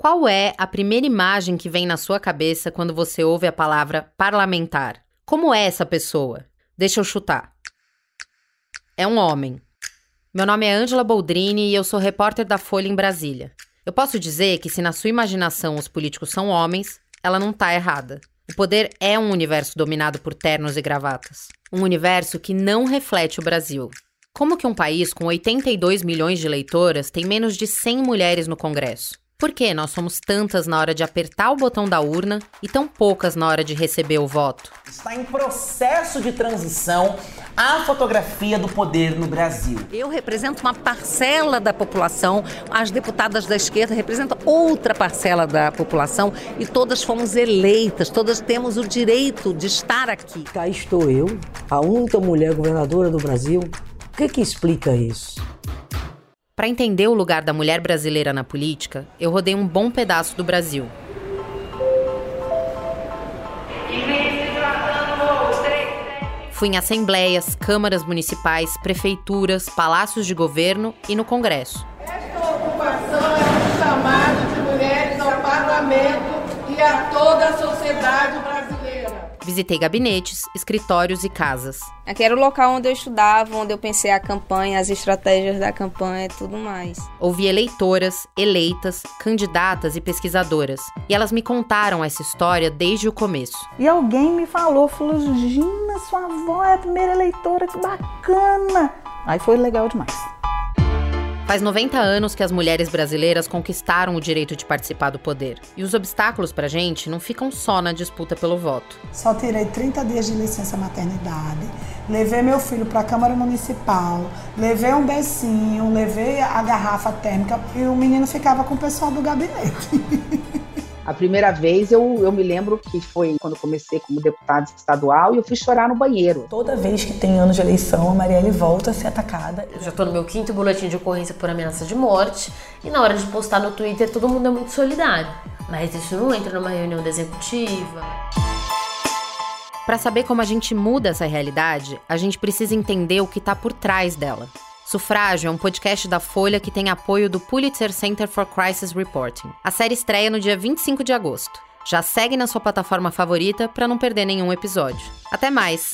Qual é a primeira imagem que vem na sua cabeça quando você ouve a palavra parlamentar? Como é essa pessoa? Deixa eu chutar. É um homem. Meu nome é Ângela Boldrini e eu sou repórter da Folha em Brasília. Eu posso dizer que se na sua imaginação os políticos são homens, ela não tá errada. O poder é um universo dominado por ternos e gravatas. Um universo que não reflete o Brasil. Como que um país com 82 milhões de eleitoras tem menos de 100 mulheres no Congresso? Por que nós somos tantas na hora de apertar o botão da urna e tão poucas na hora de receber o voto? Está em processo de transição a fotografia do poder no Brasil. Eu represento uma parcela da população, as deputadas da esquerda representam outra parcela da população e todas fomos eleitas, todas temos o direito de estar aqui. Cá estou eu, a única mulher governadora do Brasil. O que, que explica isso? Para entender o lugar da mulher brasileira na política, eu rodei um bom pedaço do Brasil. Fui em assembleias, câmaras municipais, prefeituras, palácios de governo e no Congresso. Esta ocupação é um chamado de mulheres ao parlamento e a toda a sociedade brasileira. Visitei gabinetes, escritórios e casas. Aqui era o local onde eu estudava, onde eu pensei a campanha, as estratégias da campanha e tudo mais. Ouvi eleitoras, eleitas, candidatas e pesquisadoras. E elas me contaram essa história desde o começo. E alguém me falou, falou, Gina, sua avó é a primeira eleitora, que bacana. Aí foi legal demais. Faz 90 anos que as mulheres brasileiras conquistaram o direito de participar do poder. E os obstáculos pra gente não ficam só na disputa pelo voto. Só tirei 30 dias de licença maternidade, levei meu filho para a Câmara Municipal, levei um becinho, levei a garrafa térmica e o menino ficava com o pessoal do gabinete. A primeira vez eu, eu me lembro que foi quando comecei como deputada estadual e eu fui chorar no banheiro. Toda vez que tem ano de eleição, a Marielle volta a ser atacada. Eu já tô no meu quinto boletim de ocorrência por ameaça de morte e na hora de postar no Twitter todo mundo é muito solidário. Mas isso não entra numa reunião da executiva. Para saber como a gente muda essa realidade, a gente precisa entender o que está por trás dela. Sufrágio é um podcast da Folha que tem apoio do Pulitzer Center for Crisis Reporting. A série estreia no dia 25 de agosto. Já segue na sua plataforma favorita para não perder nenhum episódio. Até mais!